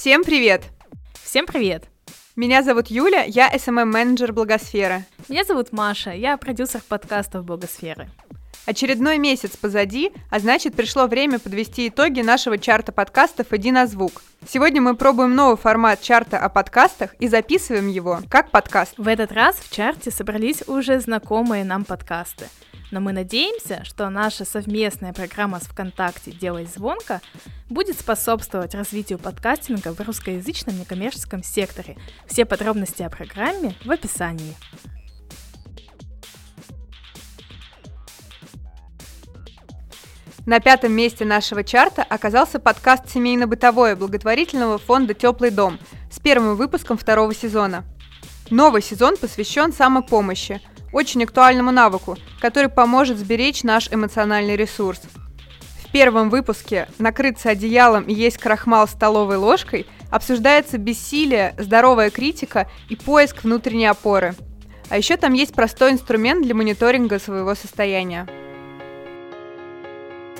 Всем привет! Всем привет! Меня зовут Юля, я SMM-менеджер Благосферы. Меня зовут Маша, я продюсер подкастов Благосферы. Очередной месяц позади, а значит пришло время подвести итоги нашего чарта подкастов «Иди на звук». Сегодня мы пробуем новый формат чарта о подкастах и записываем его как подкаст. В этот раз в чарте собрались уже знакомые нам подкасты. Но мы надеемся, что наша совместная программа с ВКонтакте «Делай звонко» будет способствовать развитию подкастинга в русскоязычном некоммерческом секторе. Все подробности о программе в описании. На пятом месте нашего чарта оказался подкаст «Семейно-бытовое» благотворительного фонда «Теплый дом» с первым выпуском второго сезона. Новый сезон посвящен самопомощи, очень актуальному навыку, который поможет сберечь наш эмоциональный ресурс. В первом выпуске «Накрыться одеялом и есть крахмал столовой ложкой» обсуждается бессилие, здоровая критика и поиск внутренней опоры. А еще там есть простой инструмент для мониторинга своего состояния.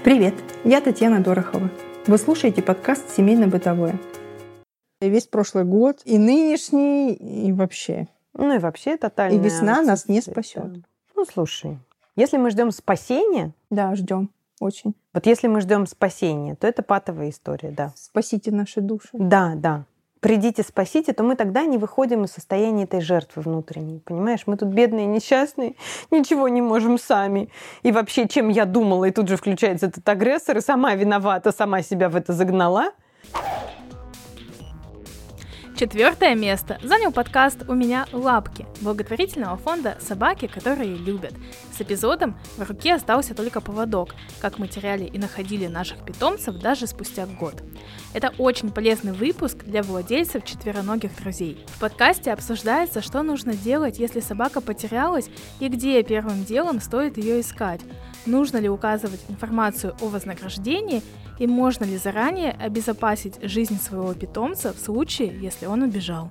Привет, я Татьяна Дорохова. Вы слушаете подкаст «Семейно-бытовое». Весь прошлый год, и нынешний, и вообще. Ну и вообще тотально. И весна нас не спасет. Ну слушай, если мы ждем спасения, Да, ждем. Очень. вот если мы ждем спасения, то это патовая история, да. Спасите наши души. Да, да. Придите, спасите, то мы тогда не выходим из состояния этой жертвы внутренней. Понимаешь, мы тут бедные, несчастные, ничего не можем сами. И вообще, чем я думала, и тут же включается этот агрессор, и сама виновата, сама себя в это загнала. Четвертое место занял подкаст «У меня лапки» благотворительного фонда «Собаки, которые любят». С эпизодом «В руке остался только поводок», как мы теряли и находили наших питомцев даже спустя год. Это очень полезный выпуск для владельцев четвероногих друзей. В подкасте обсуждается, что нужно делать, если собака потерялась и где первым делом стоит ее искать. Нужно ли указывать информацию о вознаграждении и можно ли заранее обезопасить жизнь своего питомца в случае, если он убежал.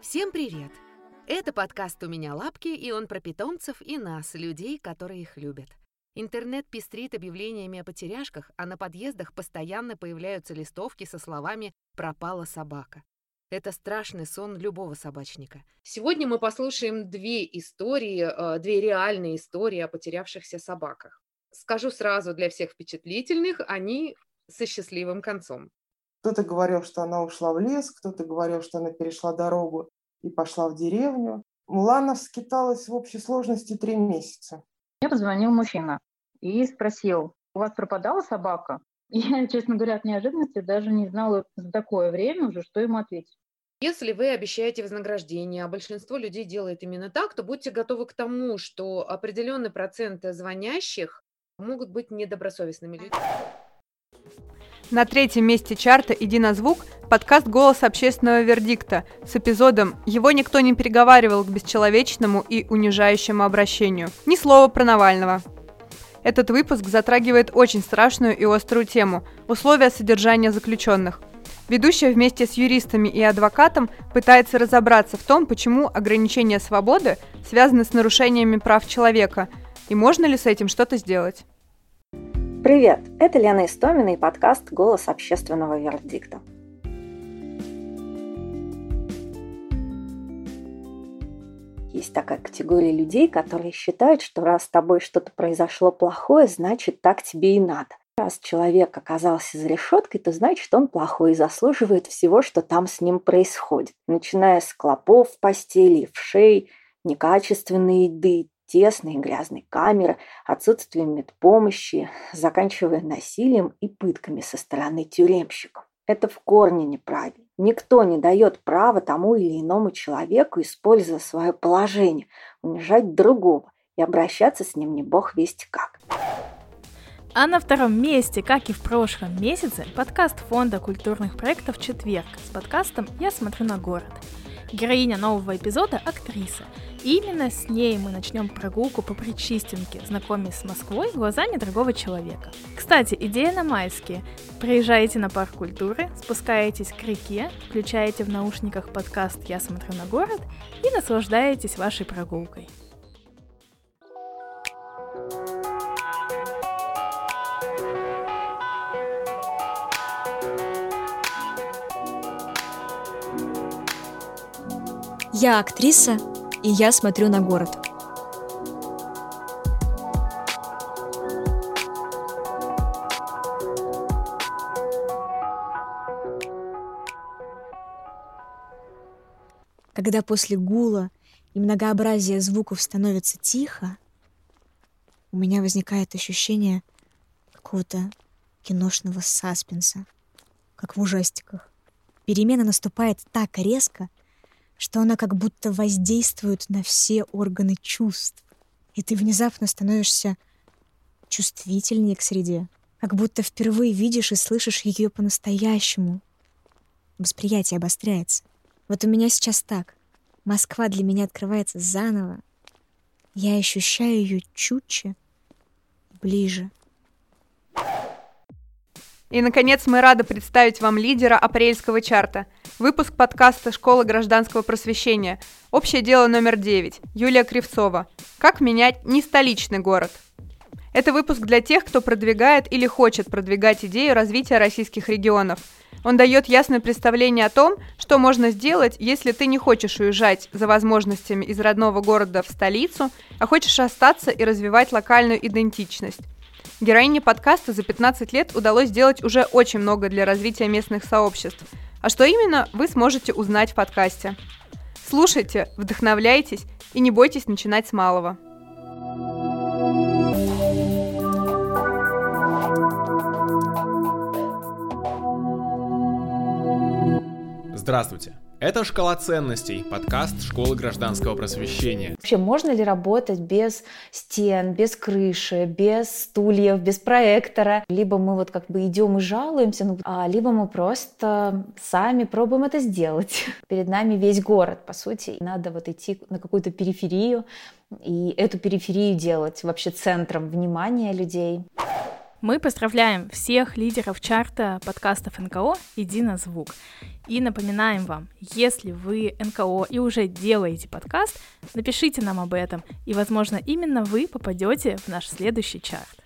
Всем привет! Это подкаст «У меня лапки», и он про питомцев и нас, людей, которые их любят. Интернет пестрит объявлениями о потеряшках, а на подъездах постоянно появляются листовки со словами «пропала собака». Это страшный сон любого собачника. Сегодня мы послушаем две истории, э, две реальные истории о потерявшихся собаках. Скажу сразу для всех впечатлительных, они со счастливым концом. Кто-то говорил, что она ушла в лес, кто-то говорил, что она перешла дорогу и пошла в деревню. Млана скиталась в общей сложности три месяца. Мне позвонил мужчина и спросил, у вас пропадала собака? Я, честно говоря, от неожиданности даже не знала за такое время уже, что ему ответить. Если вы обещаете вознаграждение, а большинство людей делает именно так, то будьте готовы к тому, что определенный процент звонящих могут быть недобросовестными людьми. На третьем месте чарта «Иди на звук» подкаст «Голос общественного вердикта» с эпизодом «Его никто не переговаривал к бесчеловечному и унижающему обращению». Ни слова про Навального. Этот выпуск затрагивает очень страшную и острую тему – условия содержания заключенных. Ведущая вместе с юристами и адвокатом пытается разобраться в том, почему ограничения свободы связаны с нарушениями прав человека, и можно ли с этим что-то сделать. Привет, это Лена Истомина и подкаст «Голос общественного вердикта». Есть такая категория людей, которые считают, что раз с тобой что-то произошло плохое, значит так тебе и надо. Раз человек оказался за решеткой, то значит он плохой и заслуживает всего, что там с ним происходит. Начиная с клопов в постели, вшей, некачественной еды, тесной и грязной камеры, отсутствием медпомощи, заканчивая насилием и пытками со стороны тюремщиков. Это в корне неправильно. Никто не дает права тому или иному человеку, используя свое положение, унижать другого и обращаться с ним не бог весть как. А на втором месте, как и в прошлом месяце, подкаст Фонда культурных проектов «Четверг» с подкастом «Я смотрю на город». Героиня нового эпизода – актриса. И именно с ней мы начнем прогулку по Причистенке, знакомясь с Москвой глазами другого человека. Кстати, идея на майские. Приезжаете на парк культуры, спускаетесь к реке, включаете в наушниках подкаст «Я смотрю на город» и наслаждаетесь вашей прогулкой. Я актриса, и я смотрю на город. Когда после гула и многообразия звуков становится тихо, у меня возникает ощущение какого-то киношного саспенса, как в ужастиках. Перемена наступает так резко, что она как будто воздействует на все органы чувств, и ты внезапно становишься чувствительнее к среде, как будто впервые видишь и слышишь ее по-настоящему. Восприятие обостряется. Вот у меня сейчас так. Москва для меня открывается заново. Я ощущаю ее чутче, ближе. И, наконец, мы рады представить вам лидера апрельского чарта. Выпуск подкаста «Школа гражданского просвещения». Общее дело номер 9. Юлия Кривцова. Как менять не столичный город? Это выпуск для тех, кто продвигает или хочет продвигать идею развития российских регионов. Он дает ясное представление о том, что можно сделать, если ты не хочешь уезжать за возможностями из родного города в столицу, а хочешь остаться и развивать локальную идентичность. Героине подкаста за 15 лет удалось сделать уже очень много для развития местных сообществ. А что именно, вы сможете узнать в подкасте. Слушайте, вдохновляйтесь и не бойтесь начинать с малого. Здравствуйте! Это «Шкала ценностей», подкаст школы гражданского просвещения. Вообще, можно ли работать без стен, без крыши, без стульев, без проектора? Либо мы вот как бы идем и жалуемся, ну, а либо мы просто сами пробуем это сделать. Перед нами весь город, по сути. Надо вот идти на какую-то периферию и эту периферию делать вообще центром внимания людей. Мы поздравляем всех лидеров чарта подкастов НКО «Иди на звук». И напоминаем вам, если вы НКО и уже делаете подкаст, напишите нам об этом, и, возможно, именно вы попадете в наш следующий чарт.